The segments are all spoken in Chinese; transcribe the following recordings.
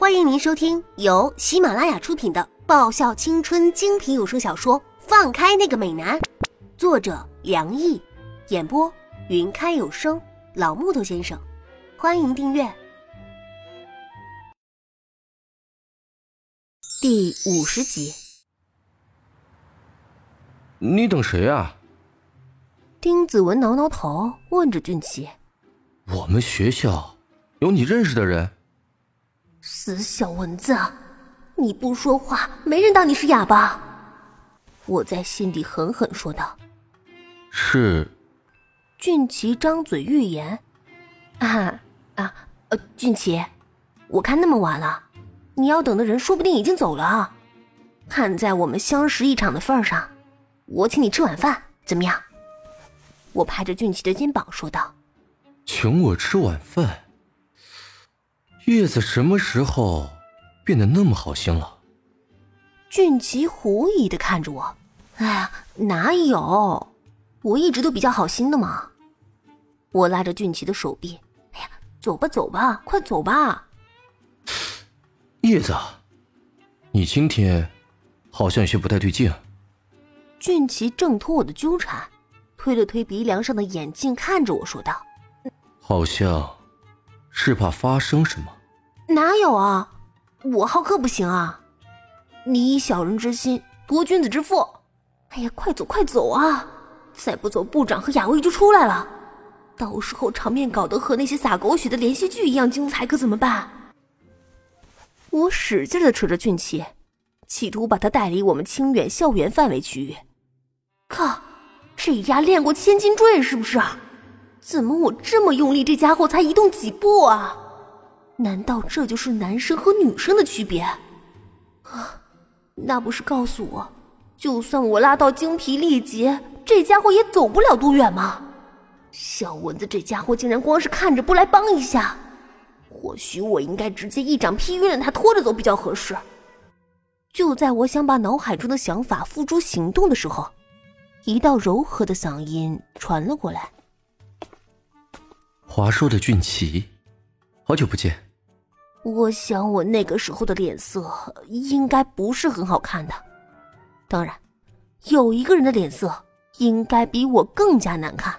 欢迎您收听由喜马拉雅出品的爆笑青春精品有声小说《放开那个美男》，作者梁毅，演播云开有声老木头先生。欢迎订阅。第五十集，你等谁啊？丁子文挠挠头，问着俊奇：“我们学校有你认识的人？”死小蚊子，你不说话，没人当你是哑巴。我在心底狠狠说道：“是。”俊奇张嘴欲言：“啊啊呃，俊奇，我看那么晚了，你要等的人说不定已经走了。看在我们相识一场的份上，我请你吃晚饭，怎么样？”我拍着俊奇的肩膀说道：“请我吃晚饭。”叶子什么时候变得那么好心了？俊奇狐疑的看着我，哎呀，哪有？我一直都比较好心的嘛。我拉着俊奇的手臂，哎呀，走吧走吧，快走吧。叶子，你今天好像有些不太对劲。俊奇挣脱我的纠缠，推了推鼻梁上的眼镜，看着我说道：“好像是怕发生什么。”哪有啊！我好客不行啊！你以小人之心夺君子之腹。哎呀，快走快走啊！再不走，部长和雅薇就出来了，到时候场面搞得和那些撒狗血的连续剧一样精彩，可怎么办？我使劲的扯着俊奇，企图把他带离我们清远校园范围区域。靠，这丫练过千斤坠是不是啊？怎么我这么用力，这家伙才移动几步啊？难道这就是男生和女生的区别？啊，那不是告诉我，就算我拉到精疲力竭，这家伙也走不了多远吗？小蚊子这家伙竟然光是看着不来帮一下，或许我应该直接一掌劈晕了他，拖着走比较合适。就在我想把脑海中的想法付诸行动的时候，一道柔和的嗓音传了过来：“华硕的俊奇，好久不见。”我想，我那个时候的脸色应该不是很好看的。当然，有一个人的脸色应该比我更加难看，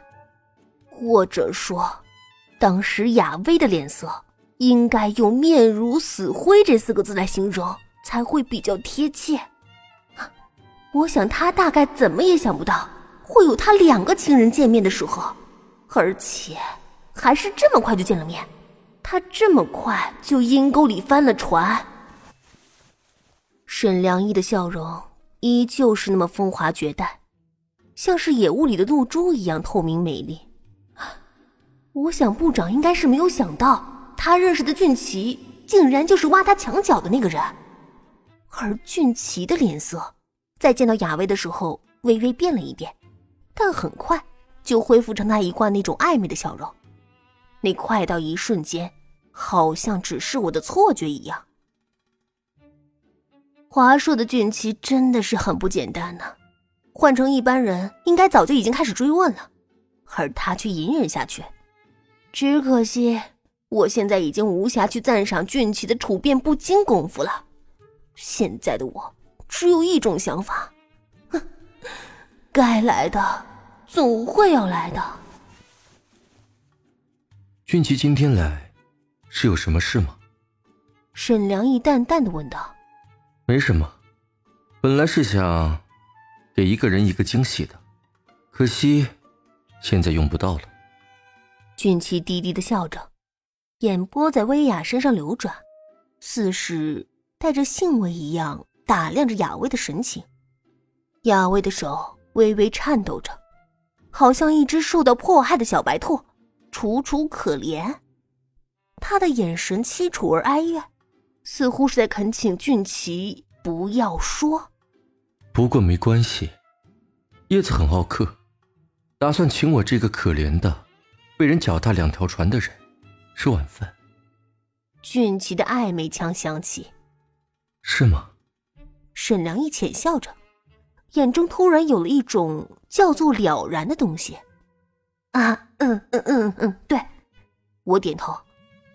或者说，当时雅薇的脸色应该用“面如死灰”这四个字来形容才会比较贴切。我想，他大概怎么也想不到会有他两个情人见面的时候，而且还是这么快就见了面。他这么快就阴沟里翻了船。沈良一的笑容依旧是那么风华绝代，像是野雾里的露珠一样透明美丽。我想部长应该是没有想到，他认识的俊奇竟然就是挖他墙角的那个人。而俊奇的脸色在见到雅薇的时候微微变了一变，但很快就恢复成他一贯那种暧昧的笑容。那快到一瞬间，好像只是我的错觉一样。华硕的俊奇真的是很不简单呢，换成一般人，应该早就已经开始追问了，而他却隐忍下去。只可惜，我现在已经无暇去赞赏俊奇的处变不惊功夫了。现在的我只有一种想法：哼，该来的总会要来的。俊奇今天来，是有什么事吗？沈良义淡淡的问道。没什么，本来是想给一个人一个惊喜的，可惜现在用不到了。俊奇低低的笑着，眼波在薇娅身上流转，似是带着兴味一样打量着雅薇的神情。雅薇的手微微颤抖着，好像一只受到迫害的小白兔。楚楚可怜，他的眼神凄楚而哀怨，似乎是在恳请俊奇不要说。不过没关系，叶子很好客，打算请我这个可怜的、被人脚踏两条船的人吃晚饭。俊奇的暧昧腔响起，是吗？沈良一浅笑着，眼中突然有了一种叫做了然的东西。啊，嗯嗯嗯嗯，对，我点头。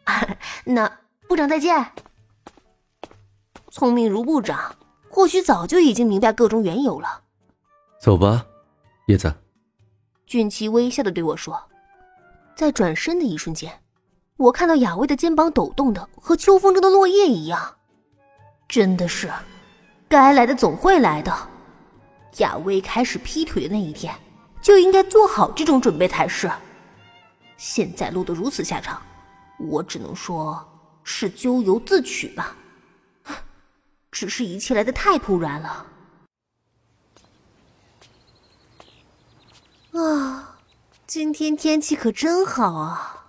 那部长再见。聪明如部长，或许早就已经明白各种缘由了。走吧，叶子。俊奇微笑的对我说，在转身的一瞬间，我看到雅薇的肩膀抖动的和秋风中的落叶一样。真的是，该来的总会来的。雅薇开始劈腿的那一天，就应该做好这种准备才是。现在落得如此下场，我只能说是咎由自取吧。只是一切来的太突然了。啊，今天天气可真好啊！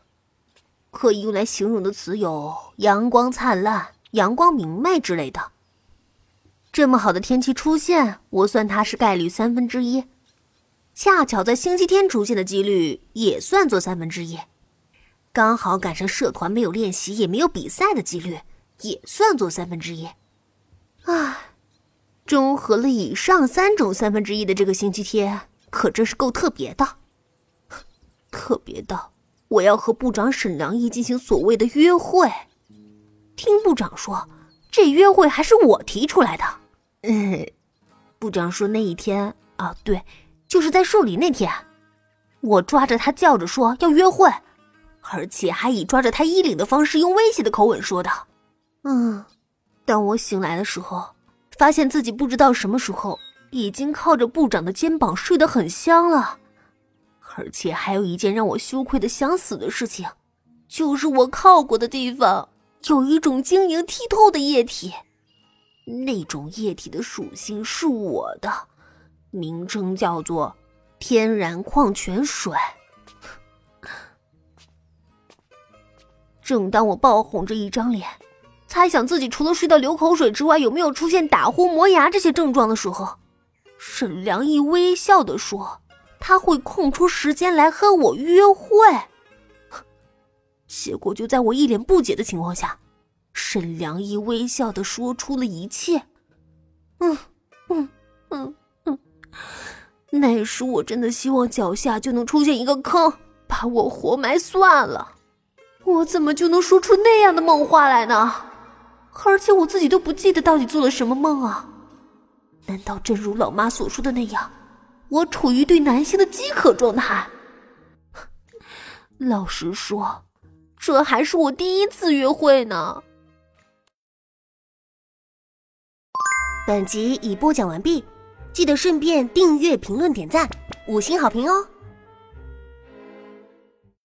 可以用来形容的词有阳光灿烂、阳光明媚之类的。这么好的天气出现，我算它是概率三分之一。恰巧在星期天出现的几率也算作三分之一，刚好赶上社团没有练习也没有比赛的几率也算作三分之一。唉，综合了以上三种三分之一的这个星期天，可真是够特别的。特别到我要和部长沈良义进行所谓的约会。听部长说，这约会还是我提出来的。嗯，部长说那一天啊，对。就是在受理那天，我抓着他叫着说要约会，而且还以抓着他衣领的方式，用威胁的口吻说的。嗯，当我醒来的时候，发现自己不知道什么时候已经靠着部长的肩膀睡得很香了，而且还有一件让我羞愧的想死的事情，就是我靠过的地方有一种晶莹剔透的液体，那种液体的属性是我的。名称叫做天然矿泉水。正当我爆红着一张脸，猜想自己除了睡到流口水之外，有没有出现打呼、磨牙这些症状的时候，沈良一微笑的说：“他会空出时间来和我约会。”结果就在我一脸不解的情况下，沈良一微笑的说出了一切。嗯。那时我真的希望脚下就能出现一个坑，把我活埋算了。我怎么就能说出那样的梦话来呢？而且我自己都不记得到底做了什么梦啊？难道真如老妈所说的那样，我处于对男性的饥渴状态？老实说，这还是我第一次约会呢。本集已播讲完毕。记得顺便订阅、评论、点赞、五星好评哦！